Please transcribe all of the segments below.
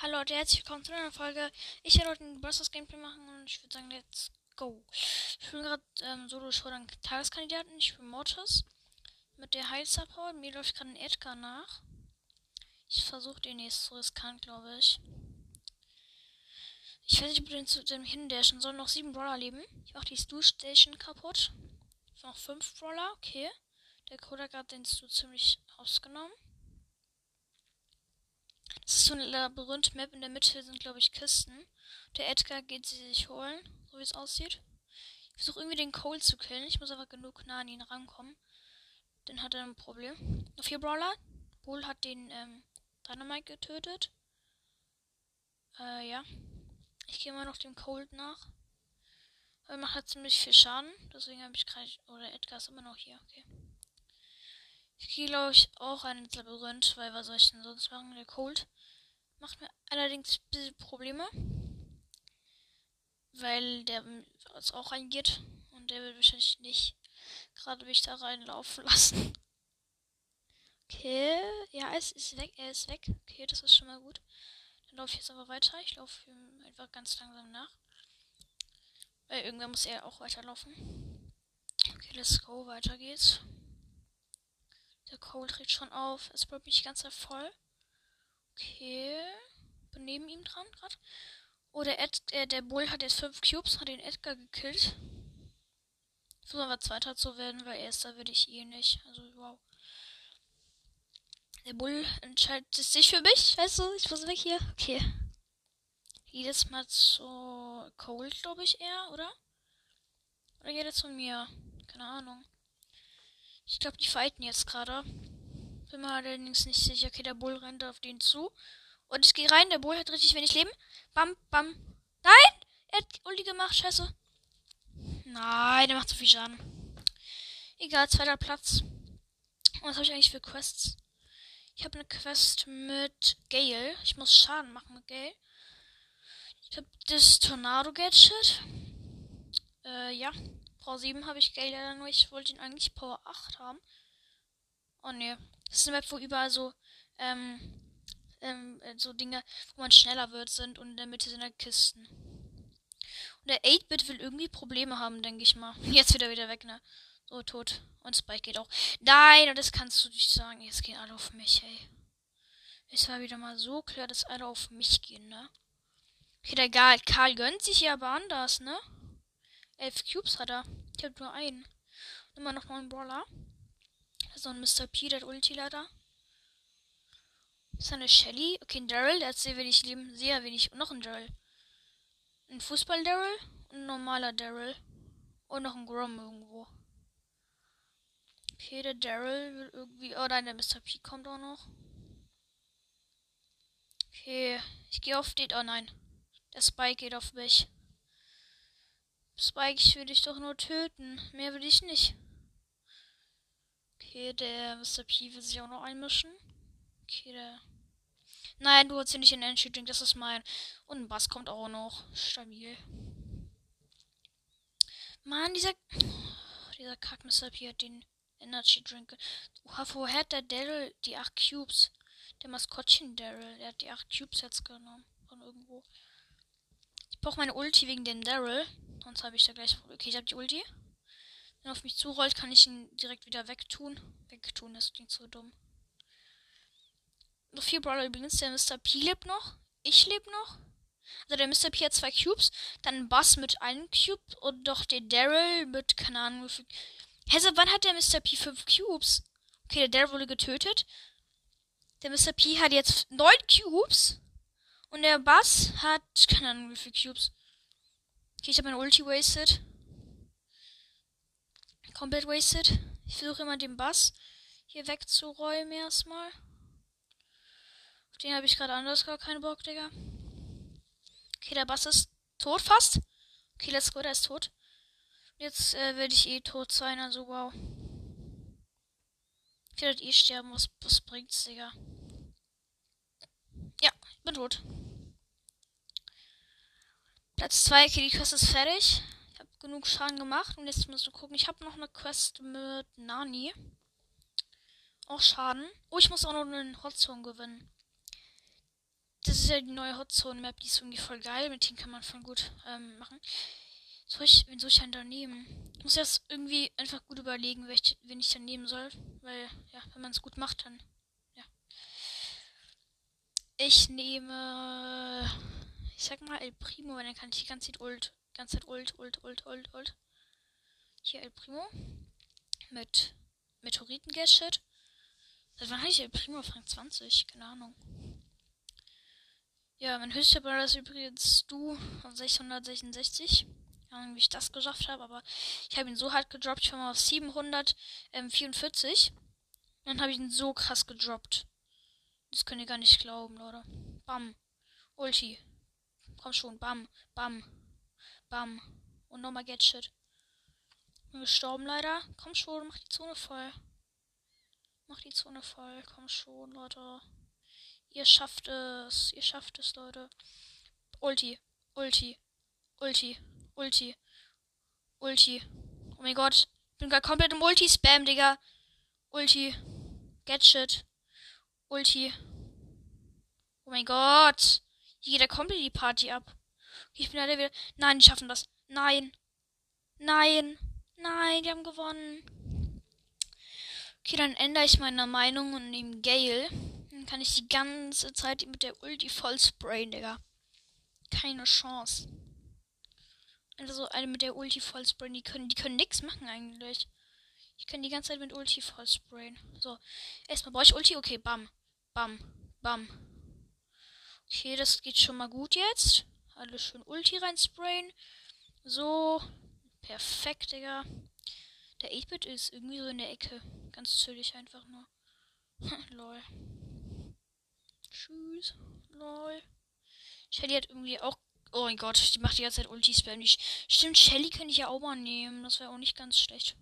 Hallo Leute, herzlich willkommen zu einer Folge. Ich werde heute ein Bros. Gameplay machen und ich würde sagen, let's go. Ich bin gerade ähm, solo schon Tageskandidaten. Ich bin Mortis mit der Heil Support. Mir läuft gerade ein Edgar nach. Ich versuche den jetzt zu riskant, glaube ich. Ich weiß nicht, ob wir zu dem hindashen sollen. noch sieben Brawler leben. Ich mache die Stu Station kaputt. Noch fünf Brawler, okay. Der Kodak hat den Stu ziemlich ausgenommen. Das ist so eine Labyrinth-Map. In der Mitte sind, glaube ich, Kisten. Der Edgar geht sie sich holen, so wie es aussieht. Ich versuche irgendwie den Cole zu killen. Ich muss aber genug nah an ihn rankommen. Dann hat er ein Problem. Noch vier Brawler. Bull hat den ähm, Dynamite getötet. Äh, ja. Ich gehe mal noch dem Cold nach. Er macht halt ziemlich viel Schaden. Deswegen habe ich gerade. Oder Edgar ist immer noch hier. Okay. Ich gehe, glaube ich, auch ein Labyrinth, weil was soll ich denn sonst machen? Der Cold macht mir allerdings ein bisschen Probleme. Weil der jetzt auch reingeht. Und der wird wahrscheinlich nicht gerade mich da reinlaufen lassen. Okay, ja, es ist weg, er ist weg. Okay, das ist schon mal gut. Dann laufe ich jetzt aber weiter. Ich laufe ihm einfach ganz langsam nach. Weil irgendwann muss er auch weiterlaufen. Okay, let's go, weiter geht's. Der Cole dreht schon auf. Es bleibt nicht ganz voll. Okay. Bin neben ihm dran gerade. Oh, der, Ed, äh, der Bull hat jetzt fünf Cubes, hat den Edgar gekillt. Versuchen aber Zweiter zu werden, weil Erster würde ich eh nicht. Also, wow. Der Bull entscheidet sich für mich. Weißt du, ich muss weg hier. Okay. Jedes Mal zu Cole, glaube ich eher, oder? Oder geht er zu mir? Keine Ahnung. Ich glaube, die fighten jetzt gerade. Bin mir allerdings nicht sicher. Okay, der Bull rennt auf den zu. Und ich gehe rein. Der Bull hat richtig wenig Leben. Bam, bam. Nein! Er hat Uli gemacht. Scheiße. Nein, der macht zu viel Schaden. Egal, zweiter Platz. Was habe ich eigentlich für Quests? Ich habe eine Quest mit Gale. Ich muss Schaden machen mit Gale. Ich habe das Tornado Gadget. Äh, ja. Power 7 habe ich Gale leider nur. Ich wollte ihn eigentlich Power 8 haben. Oh ne. Das ist eine Map, wo überall so, ähm, ähm, äh, so Dinge, wo man schneller wird, sind und in der Mitte sind halt Kisten. Und der 8-Bit will irgendwie Probleme haben, denke ich mal. Jetzt wieder wieder weg, ne? So, tot. Und Spike geht auch. Nein, das kannst du nicht sagen. Jetzt gehen alle auf mich, ey. Es war wieder mal so klar, dass alle auf mich gehen, ne? Okay, der Karl gönnt sich ja aber anders, ne? Elf Cubes hat er. Ich habe nur einen. Immer noch neun Brawler. So ein Mr. P, der Ulti leider. Ist eine Shelly. Okay, ein Daryl, der hat sehr wenig Leben. Sehr wenig. Und noch ein Daryl. Ein Fußball-Daryl. Ein normaler Daryl. Und noch ein Grom irgendwo. Okay, der Daryl will irgendwie. Oh nein, der Mr. P kommt auch noch. Okay, ich gehe auf den. Oh nein. Der Spike geht auf mich. Spike, ich will dich doch nur töten. Mehr will ich nicht. Okay, der Mr. P will sich auch noch einmischen. Okay, der. Nein, du holst hier nicht den Energy Drink, das ist mein. Und ein Bass kommt auch noch. Stabil. Mann, dieser. Dieser Kack Mr. P hat den Energy Drink. Oha, woher hat der Daryl die 8 Cubes? Der Maskottchen Daryl, der hat die 8 Cubes jetzt genommen. Von irgendwo. Ich brauche meine Ulti wegen dem Daryl. Sonst habe ich da gleich. Okay, ich habe die Ulti. Er auf mich zurollt, kann ich ihn direkt wieder wegtun. Wegtun, das klingt so dumm. Noch vier Brawler übrigens. Der Mr. P lebt noch. Ich lebe noch. Also der Mr. P hat zwei Cubes. Dann Bass mit einem Cube. Und doch der Daryl mit, keine Ahnung, wie viel. Hä, so wann hat der Mr. P fünf Cubes? Okay, der Daryl wurde getötet. Der Mr. P hat jetzt neun Cubes. Und der Bass hat, keine Ahnung, wie viele Cubes. Okay, ich habe meine Ulti wasted. Komplett wasted. Ich versuche immer den Bass hier wegzuräumen erstmal. Auf den habe ich gerade anders gar keinen Bock, Digga. Okay, der Bass ist tot fast. Okay, let's go, der ist tot. Jetzt äh, werde ich eh tot sein, also wow. Ich werde eh sterben, was, was bringt's, Digga? Ja, ich bin tot. Platz 2, okay, die Quest ist fertig. Genug Schaden gemacht und jetzt musst du gucken. Ich habe noch eine Quest mit Nani. Auch Schaden. Oh, ich muss auch noch einen Hotzone gewinnen. Das ist ja die neue Hotzone-Map, die ist irgendwie voll geil. Mit denen kann man voll gut ähm, machen. Soll ich, wen soll ich denn da nehmen? Ich muss jetzt irgendwie einfach gut überlegen, wen ich, wen ich dann nehmen soll. Weil, ja, wenn man es gut macht, dann, ja. Ich nehme, ich sag mal El Primo, weil dann kann ich die ganze Zeit ult, ganze Zeit ult, ult, ult, ult, ult. Hier El Primo. Mit Meteoriten-Gadget. Seit wann habe ich El Primo auf Rang 20? Keine Ahnung. Ja, mein höchster Brawler ist übrigens du auf 666. Ahnung, wie ich das geschafft habe, aber ich habe ihn so hart gedroppt. Ich war mal auf 744. Dann habe ich ihn so krass gedroppt. Das könnt ihr gar nicht glauben, Leute. Bam. Ulti. Komm schon. Bam. Bam. Bam. Und nochmal Get Shit. Bin gestorben leider. Komm schon, mach die Zone voll. Mach die Zone voll. Komm schon, Leute. Ihr schafft es. Ihr schafft es, Leute. Ulti. Ulti. Ulti. Ulti. Ulti. Oh mein Gott. Bin gerade komplett im Ulti-Spam, Digga. Ulti. Get shit. Ulti. Oh mein Gott. Hier geht der komplett die Party ab. Ich bin leider wieder. Nein, die schaffen das. Nein. Nein. Nein, die haben gewonnen. Okay, dann ändere ich meine Meinung und nehme Gale. Dann kann ich die ganze Zeit mit der Ulti voll sprayen, Digga. Keine Chance. Also eine mit der Ulti voll sprayen, die können, die können nichts machen eigentlich. Ich kann die ganze Zeit mit Ulti voll sprayen. So, erstmal brauche ich Ulti. Okay, bam, bam, bam. Okay, das geht schon mal gut jetzt. Alles schön Ulti rein sprayen. So, perfekt, Digga. Der 8-Bit ist irgendwie so in der Ecke. Ganz züllig einfach nur. Lol. Tschüss. Lol. Shelly hat irgendwie auch Oh mein Gott, die macht die ganze Zeit Ulti-Spam. Stimmt, Shelly könnte ich ja auch mal nehmen. Das wäre auch nicht ganz schlecht.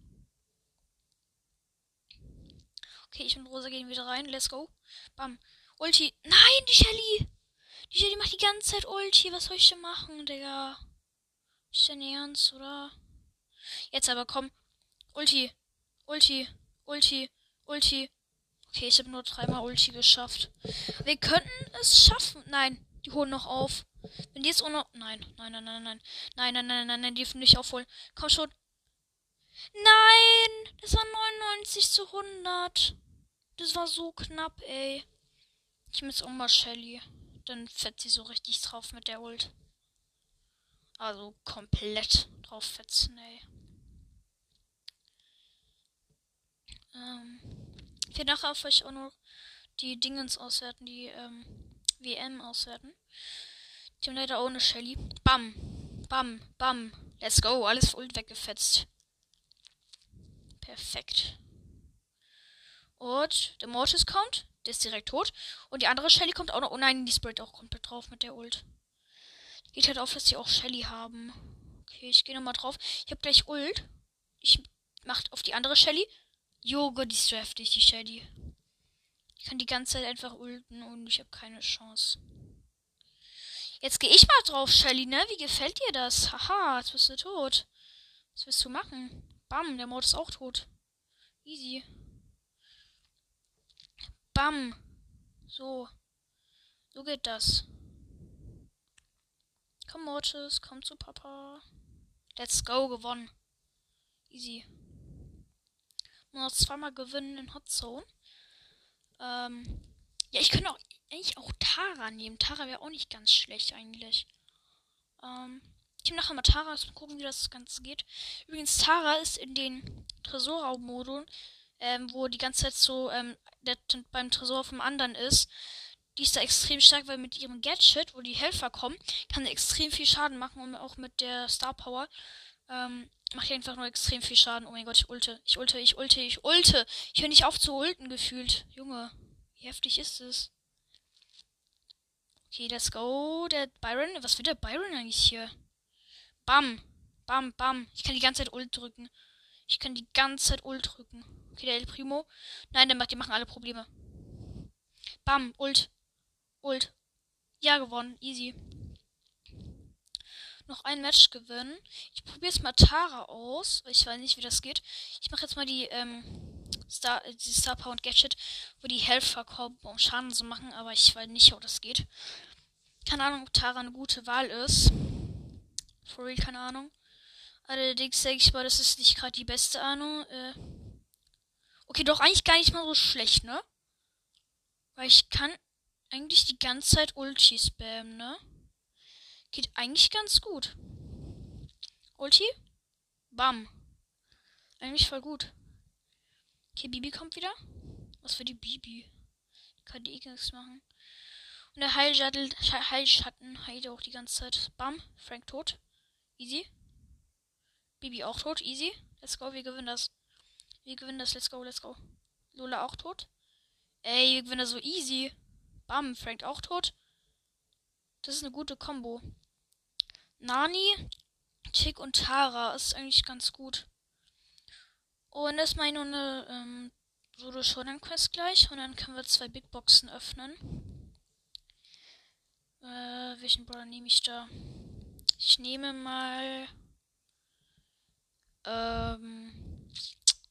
Okay, ich und Rosa gehen wieder rein. Let's go. Bam. Ulti. Nein, die Shelly. Die Shelly macht die ganze Zeit Ulti. Was soll ich denn machen, Digga? Ist denn ernst, oder? Jetzt aber komm. Ulti. Ulti. Ulti. Ulti. Okay, ich habe nur dreimal Ulti geschafft. Wir könnten es schaffen. Nein, die holen noch auf. Wenn die jetzt auch noch. Nein, nein, nein, nein, nein. Nein, nein, nein, nein, nein, die dürfen nicht aufholen. Komm schon. Nein! Das war 99 zu 100. Das war so knapp, ey. Ich muss auch mal Shelly. Dann fetzt sie so richtig drauf mit der Ult. Also komplett drauf fetzen, ey. Ähm. Ich werde nachher auf euch auch noch die Dingens auswerten, die ähm, WM auswerten. Die haben ohne Shelly. Bam. Bam. Bam. Let's go. Alles Ult weggefetzt. Perfekt. Und der Mortis kommt. Der ist direkt tot. Und die andere Shelly kommt auch noch. Oh nein, die Spirit auch komplett drauf mit der Ult. Geht halt auf, dass sie auch Shelly haben. Okay, ich gehe nochmal drauf. Ich habe gleich Ult. Ich mach auf die andere Shelly. Jogo, die ist so heftig, die Shelly. Ich kann die ganze Zeit einfach ulten und ich habe keine Chance. Jetzt gehe ich mal drauf, Shelly, ne? Wie gefällt dir das? Haha, jetzt bist du tot. Was willst du machen? Bam, der Mord ist auch tot. Easy. Bam. So. So geht das. Komm, Mortis, komm zu Papa. Let's go, gewonnen. Easy. Nur noch zweimal gewinnen in Hot Zone. Ähm, ja, ich könnte auch eigentlich auch Tara nehmen. Tara wäre auch nicht ganz schlecht eigentlich. Ähm, ich nehme nachher mal Tara, mal gucken, wie das Ganze geht. Übrigens, Tara ist in den Tresorraum-Modus, ähm, wo die ganze Zeit so ähm, der, beim Tresor vom anderen ist. Die ist da extrem stark, weil mit ihrem Gadget, wo die Helfer kommen, kann sie extrem viel Schaden machen und auch mit der Star Power ähm, macht einfach nur extrem viel Schaden. Oh mein Gott, ich ulte, ich ulte, ich ulte, ich ulte. Ich höre nicht auf zu ulten gefühlt. Junge, wie heftig ist es? Okay, let's go. Der Byron. Was will der Byron eigentlich hier? Bam. Bam, bam. Ich kann die ganze Zeit Ult drücken. Ich kann die ganze Zeit Ult drücken. Okay, der El Primo. Nein, der macht, die machen alle Probleme. Bam, Ult. Ult. Ja, gewonnen. Easy. Noch ein Match gewinnen. Ich probiere jetzt mal Tara aus. Ich weiß nicht, wie das geht. Ich mache jetzt mal die, ähm, Star, die Star Power und Gadget, wo die Helfer kommen, um Schaden zu machen, aber ich weiß nicht, ob das geht. Keine Ahnung, ob Tara eine gute Wahl ist. For real, keine Ahnung. Allerdings denke ich mal, das ist nicht gerade die beste Ahnung. Äh okay, doch eigentlich gar nicht mal so schlecht, ne? Weil ich kann eigentlich die ganze Zeit Ulti spammen, ne? Geht eigentlich ganz gut. Ulti? Bam. Eigentlich voll gut. Okay, Bibi kommt wieder. Was für die Bibi? Kann die eh nichts machen. Und der Heilschatten, Heilschatten heilt auch die ganze Zeit. Bam. Frank tot. Easy. Bibi auch tot. Easy. Let's go. Wir gewinnen das. Wir gewinnen das. Let's go. Let's go. Lola auch tot. Ey, wir gewinnen das so easy. Bam. Frank auch tot. Das ist eine gute Combo. Nani, Tick und Tara ist eigentlich ganz gut. Und das meine eine ähm, Solo Shonen Quest gleich. Und dann können wir zwei Big Boxen öffnen. Äh, welchen Brawler nehme ich da? Ich nehme mal. Ähm,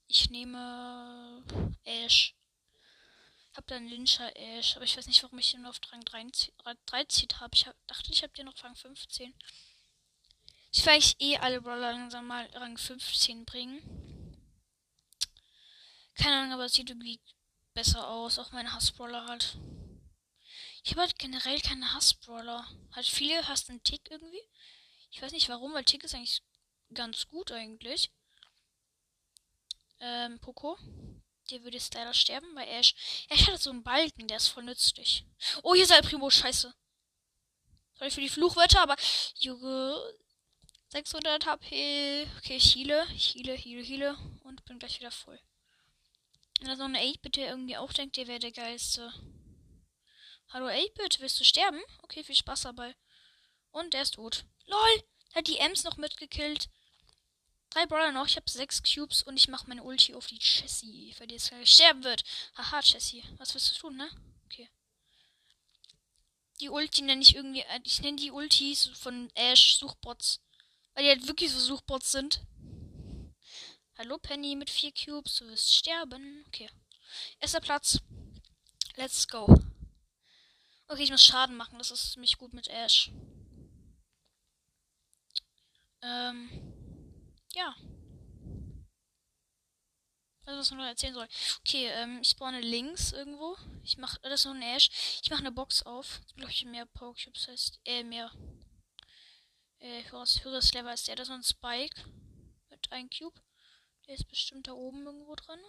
ich nehme Ash. Ich habe dann Lyncher Ash, aber ich weiß nicht, warum ich den auf Rang 13 habe. Ich hab, dachte, ich habe den noch Rang 15. Ich eigentlich eh alle Brawler langsam mal Rang 15 bringen. Keine Ahnung, aber es sieht irgendwie besser aus. Auch mein Hassbrawler halt. Ich habe halt generell keine Hassbrawler. Halt viele hasst einen Tick irgendwie. Ich weiß nicht warum, weil Tick ist eigentlich ganz gut eigentlich. Ähm, Poco. Der würde jetzt leider sterben, weil Ash. Ash hat so einen Balken, der ist voll nützlich. Oh, hier ist El Primo, scheiße. Sorry für die Fluchwörter, aber. Junge. 600 HP. Okay, ich heale, ich heale, heale, heale. Und bin gleich wieder voll. Wenn da so eine 8-Bit irgendwie auch denkt, der wäre der geilste. Hallo 8-Bit, willst du sterben? Okay, viel Spaß dabei. Und der ist tot. LOL! Hat die Ems noch mitgekillt. Drei Brawler noch, ich habe sechs Cubes und ich mache meine Ulti auf die Jessie, für die gleich sterben wird. Haha, Jessie. Was willst du tun, ne? Okay. Die Ulti nenne ich irgendwie, äh, ich nenne die Ultis von Ash Suchbots. Weil die halt wirklich so Suchbots sind. Hallo Penny mit vier Cubes, du wirst sterben. Okay. Erster Platz. Let's go. Okay, ich muss Schaden machen. Das ist ziemlich gut mit Ash. Ähm. Ja. Also, was man noch erzählen soll. Okay, ähm, ich spawne links irgendwo. Ich mach, das ist noch ein Ash. Ich mache eine Box auf. Glaube ich, mehr Power Cubes heißt, äh, mehr. Äh, höheres, höheres Level ist der. Das ist ein Spike. Mit einem Cube. Der ist bestimmt da oben irgendwo drin.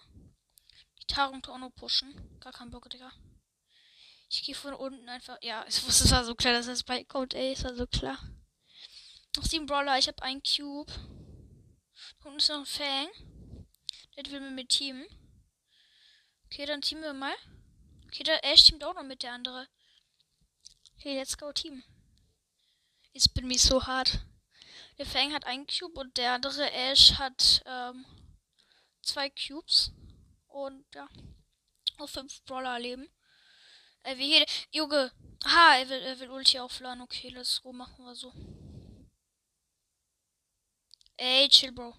Die Tarung auch noch pushen. Gar kein Bock, Digga. Ich gehe von unten einfach. Ja, ich wusste, es war so klar, dass das bei kommt, ey. Es war so klar. Noch sieben Brawler. Ich habe einen Cube. Unten ist noch ein Fang. Der will mit mir teamen. Okay, dann teamen wir mal. Okay, der Ash teamt auch noch mit der andere. Okay, let's go, Team. Jetzt bin ich so hart. Der Fang hat einen Cube und der andere Ash hat ähm, zwei Cubes. Und ja. Auf fünf Brawler leben. Äh, wie jede. Junge. Ha, er will, er will Ulti aufladen. Okay, let's go. Machen wir so. Ey, chill, Bro.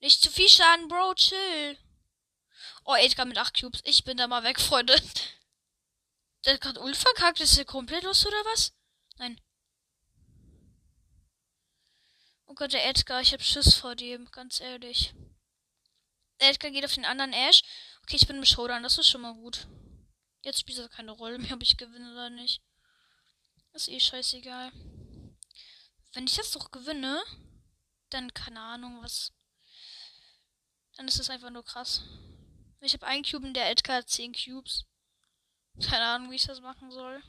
Nicht zu viel Schaden, Bro. Chill. Oh, Edgar mit 8 Cubes. Ich bin da mal weg, Freunde. Der hat gerade Ult verkackt. Ist der komplett los, oder was? Nein. Oh Gott, der Edgar. Ich hab Schiss vor dem. Ganz ehrlich. Edgar geht auf den anderen Ash. Okay, ich bin im Showdown, das ist schon mal gut. Jetzt spielt er keine Rolle mehr, ob ich gewinne oder nicht. Ist eh scheißegal. Wenn ich das doch gewinne, dann keine Ahnung, was. Dann ist es einfach nur krass. Ich habe einen Cube und der Edgar hat 10 Cubes. Keine Ahnung, wie ich das machen soll.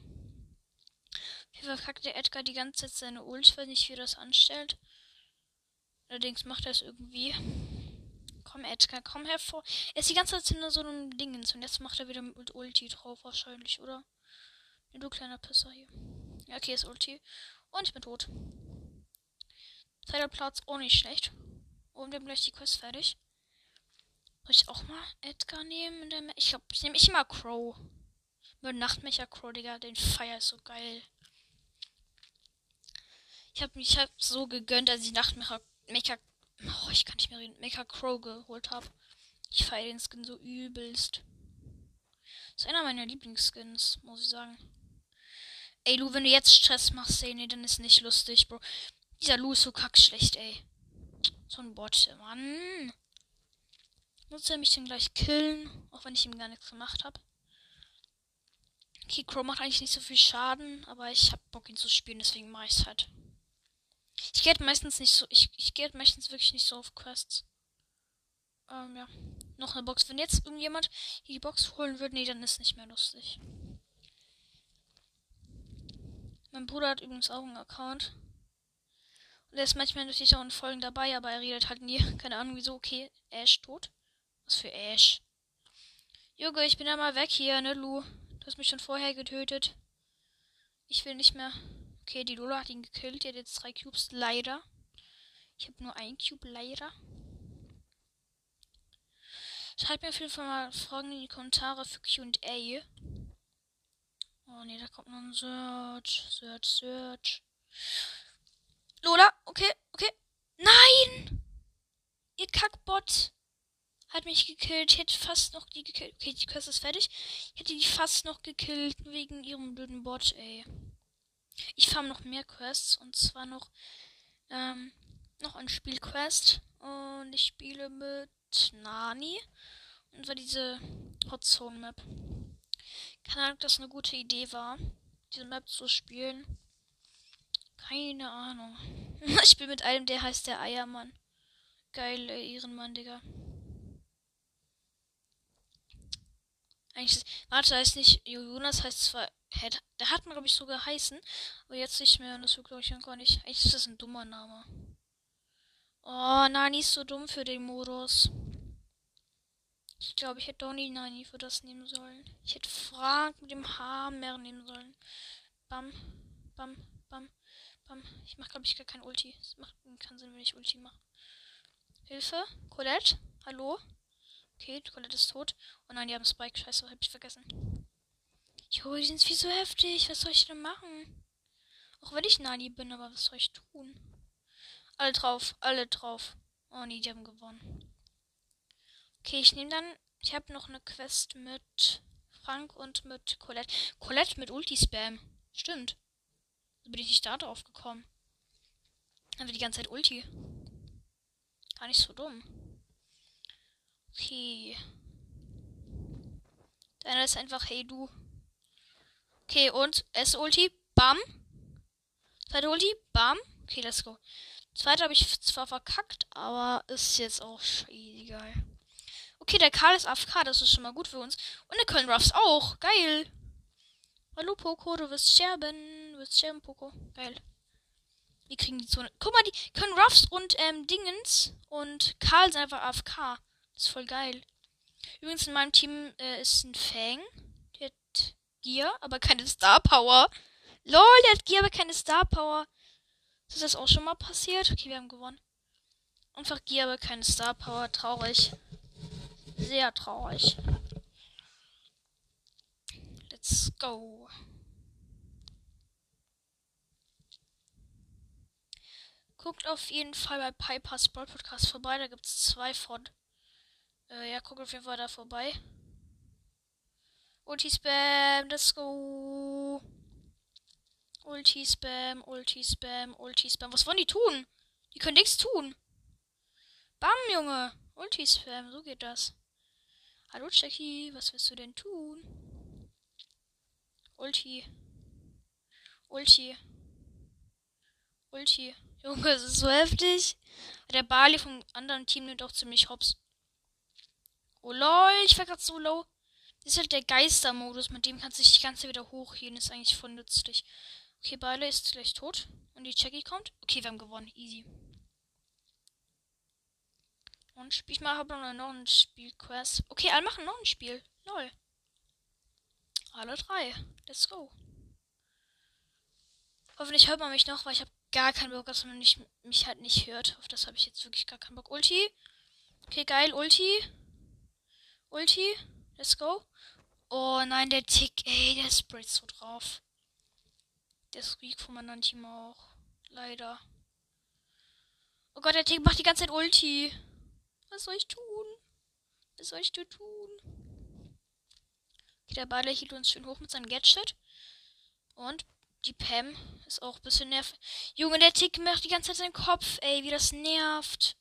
Wie verkackt der Edgar die ganze Zeit seine Ult. Ich weiß nicht, wie das anstellt. Allerdings macht er es irgendwie. Komm, Edgar, komm hervor. Er ist die ganze Zeit in so einem Dingens und jetzt macht er wieder mit Ulti drauf wahrscheinlich, oder? Du kleiner Pisser hier. Ja, okay, ist Ulti. Und ich bin tot. Zweiter Platz, auch nicht schlecht. Und wir haben gleich die Quest fertig. Soll ich auch mal Edgar nehmen? ich glaube, ich nehme ich mal Crow. Mit Nachtmecher Crow, Digga. Den Feier ist so geil. Ich habe mich halt so gegönnt, als ich Nachtmecher Mecha Oh, ich kann nicht mehr reden. Mecha Crow geholt habe. Ich feiere den Skin so übelst. Das ist einer meiner Lieblingsskins, muss ich sagen. Ey, Lu, wenn du jetzt Stress machst, ey, nee, dann ist nicht lustig, Bro. Dieser Lu ist so kackschlecht, ey. So ein Bot, Mann. Muss er mich denn gleich killen, auch wenn ich ihm gar nichts gemacht habe. Okay, Crow macht eigentlich nicht so viel Schaden, aber ich hab Bock ihn zu spielen, deswegen mache ich's halt. Ich gehe halt meistens nicht so, ich, ich gehe halt meistens wirklich nicht so auf Quests. Ähm, ja. Noch eine Box. Wenn jetzt irgendjemand die Box holen würde, nee, dann ist nicht mehr lustig. Mein Bruder hat übrigens auch einen Account. Er ist manchmal natürlich auch in Folgen dabei, aber er redet halt nie. Keine Ahnung wieso. Okay, Ash tot. Was für Ash? Junge, ich bin ja mal weg hier, ne, Lu? Du hast mich schon vorher getötet. Ich will nicht mehr. Okay, die Lola hat ihn gekillt. Die hat jetzt drei Cubes. Leider. Ich habe nur ein Cube. Leider. Schreibt mir auf jeden Fall mal Fragen in die Kommentare für QA. Oh ne, da kommt noch ein Search. Search, Search. Lola, okay, okay. Nein! Ihr Kackbot hat mich gekillt. Ich hätte fast noch die gekillt. Okay, die Quest ist fertig. Ich hätte die fast noch gekillt wegen ihrem blöden Bot, ey. Ich farm noch mehr Quests und zwar noch ähm, noch ein Spielquest und ich spiele mit Nani und zwar diese Hot Zone Map. Keine Ahnung, ob das eine gute Idee war, diese Map zu spielen. Keine Ahnung. ich spiele mit einem, der heißt der Eiermann. Geil, Ehrenmann, Digga. Eigentlich warte, heißt nicht Jonas, heißt zwar, der hat man glaube ich so geheißen, aber jetzt nicht mehr und das wird glaube ich gar nicht. Eigentlich ist das ein dummer Name. Oh, Nani ist so dumm für den Modus. Ich glaube, ich hätte nie Nani für das nehmen sollen. Ich hätte Frank mit dem H mehr nehmen sollen. Bam, bam, bam. Ich mache glaube ich gar kein Ulti. Es macht keinen Sinn, wenn ich Ulti mache. Hilfe, Colette, hallo? Okay, Colette ist tot. Oh nein, die haben Spike. Scheiße, hab ich vergessen. Jo, die sind viel so heftig. Was soll ich denn machen? Auch wenn ich Nani bin, aber was soll ich tun? Alle drauf, alle drauf. Oh nee, die haben gewonnen. Okay, ich nehme dann. Ich habe noch eine Quest mit Frank und mit Colette. Colette mit Ulti-Spam. Stimmt. So bin ich nicht da drauf gekommen. Haben wir die ganze Zeit Ulti. Gar nicht so dumm. Okay. Deiner ist einfach Hey du. Okay, und S-Ulti. Bam. Zweite Ulti. Bam. Okay, let's go. Zweite habe ich zwar verkackt, aber ist jetzt auch scheißegal. Okay, der Karl ist AFK, das ist schon mal gut für uns. Und der Köln Ruffs auch. Geil. Hallo Poco, du wirst sterben. Wirst sterben, Poco. Geil. Wir kriegen die Zone. Guck mal, die können Ruffs und ähm, Dingens und Karl sind einfach AFK. Das ist voll geil. Übrigens in meinem Team äh, ist ein Fang. Der hat Gear, aber keine Star Power. Lol, der hat Gear, aber keine Star Power. Ist das auch schon mal passiert? Okay, wir haben gewonnen. Einfach Gear, aber keine Star Power. Traurig. Sehr traurig. Let's go. Guckt auf jeden Fall bei Piper's Brawl Podcast vorbei. Da gibt es zwei von. Äh, ja, guck auf jeden Fall da vorbei. Ulti Spam, let's go. Ulti Spam, Ulti Spam, Ulti Spam. Was wollen die tun? Die können nichts tun. Bam, Junge. Ulti Spam, so geht das. Hallo Jackie, was willst du denn tun? Ulti. Ulti. Ulti. Junge, das ist so heftig. Der Bali vom anderen Team nimmt auch ziemlich hops. Oh lol, ich war gerade so low. Das ist halt der Geistermodus, mit dem kannst du dich die ganze Zeit wieder hochheben. Ist eigentlich voll nützlich. Okay, Beile ist gleich tot. Und die Jackie kommt. Okay, wir haben gewonnen. Easy. Und spiel ich mal aber noch ein Spielquest. Okay, alle machen noch ein Spiel. Lol. Alle drei. Let's go. Hoffentlich hört man mich noch, weil ich habe gar keinen Bock, dass man nicht, mich halt nicht hört. Auf das habe ich jetzt wirklich gar keinen Bock. Ulti. Okay, geil. Ulti. Ulti. Let's go. Oh nein, der Tick, ey, der sprayt so drauf. Der ist weak von meinem Team auch. Leider. Oh Gott, der Tick macht die ganze Zeit Ulti. Was soll ich tun? Was soll ich tun? Okay, der Baller hielt uns schön hoch mit seinem Gadget. Und Die Pam ist auch ein bisschen nervig. Junge, der Tick macht die ganze Zeit seinen Kopf, ey, wie das nervt.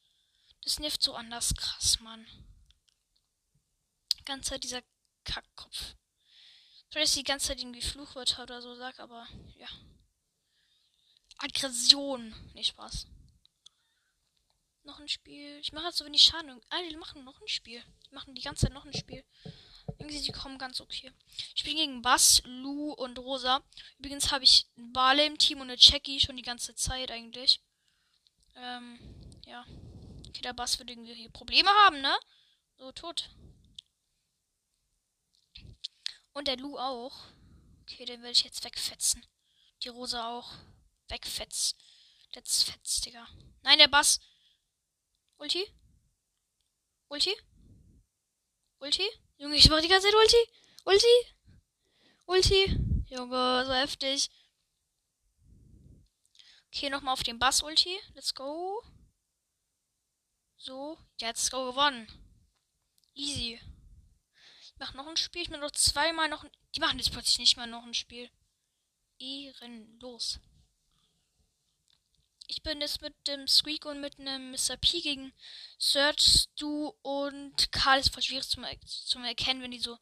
Das nervt so anders krass, Mann. Die ganze Zeit dieser Kackkopf. Soll ich die ganze Zeit irgendwie Fluchwörter oder so sag, aber ja. Aggression. Nee, Spaß. Noch ein Spiel. Ich mache halt so wenig Schaden. Ah, die machen noch ein Spiel. Die machen die ganze Zeit noch ein Spiel. Irgendwie, die kommen ganz okay. Ich spiele gegen Bass, Lou und Rosa. Übrigens habe ich Bale im Team und eine Jackie schon die ganze Zeit eigentlich. Ähm, ja. Okay, der Bass wird irgendwie hier Probleme haben, ne? So, tot. Und der Lou auch. Okay, den werde ich jetzt wegfetzen. Die Rosa auch. Wegfetz. Let's fetz, Digga. Nein, der Bass. Ulti? Ulti? Ulti? Junge, ich mach die ganze Zeit Ulti. Ulti? Ulti? Junge, so heftig. Okay, nochmal auf den Bass-Ulti. Let's go. So, jetzt go gewonnen. Easy. Ich mach noch ein Spiel. Ich mach noch zweimal noch ein... Die machen jetzt plötzlich nicht mal noch ein Spiel. Ehrenlos. Ich bin jetzt mit dem Squeak und mit einem Mr. P gegen Search, Stu und Karl. Ist voll schwierig zum, zum Erkennen, wenn die so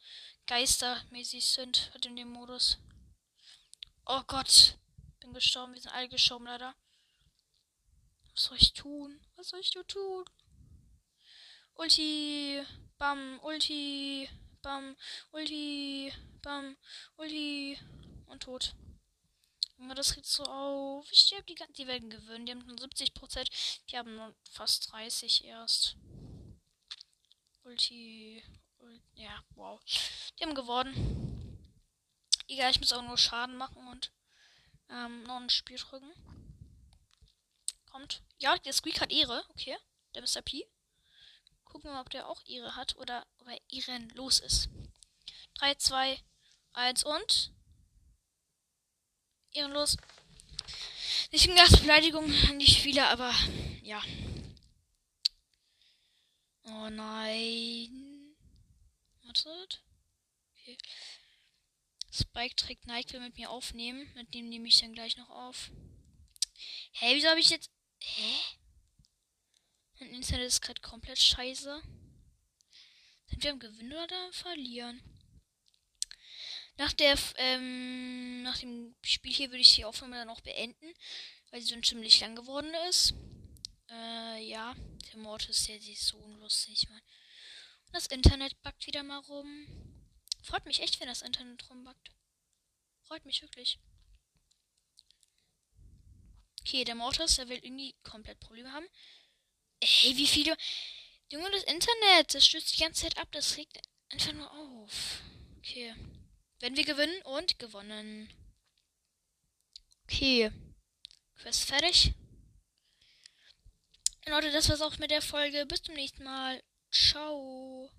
geistermäßig sind in dem Modus. Oh Gott. Bin gestorben. Wir sind alle gestorben, leider. Was soll ich tun? Was soll ich tun? Ulti. Bam. Ulti. Bam. Ulti. Bam. Ulti. Und tot. Ja, das regt so auf. Ich sterbe die. Die werden gewinnen. Die haben nur 70 Prozent. Die haben nur fast 30 erst. Ulti. Ulti. Ja, wow. Die haben gewonnen. Egal, ich muss auch nur Schaden machen und ähm, noch ein Spiel drücken. Kommt. Ja, der Squeak hat Ehre. Okay. Der Mr. P. Gucken wir mal, ob der auch Ehre hat oder ob er ehrenlos ist. 3, 2, 1 und ehrenlos. Nicht Gastbeleidigung an die Spieler, aber ja. Oh nein. Wartet. Okay. Spike trägt Nike will mit mir aufnehmen. Mit dem nehme ich dann gleich noch auf. Hä, hey, wieso habe ich jetzt. Hä? Mein Internet ist gerade komplett scheiße. Sind wir am Gewinnen oder am Verlieren? Nach der, ähm, nach dem Spiel hier würde ich die Aufnahme dann auch beenden, weil sie schon ziemlich lang geworden ist. Äh, ja, der der ist so unlustig, Mann. Und das Internet backt wieder mal rum. Freut mich echt, wenn das Internet rumbackt. Freut mich wirklich. Okay, der Mortis, der will irgendwie komplett Probleme haben. Ey, wie viele. Junge, das Internet, das stürzt die ganze Zeit ab, das regt einfach nur auf. Okay. Wenn wir gewinnen und gewonnen. Okay. Quest fertig. Leute, das war's auch mit der Folge. Bis zum nächsten Mal. Ciao.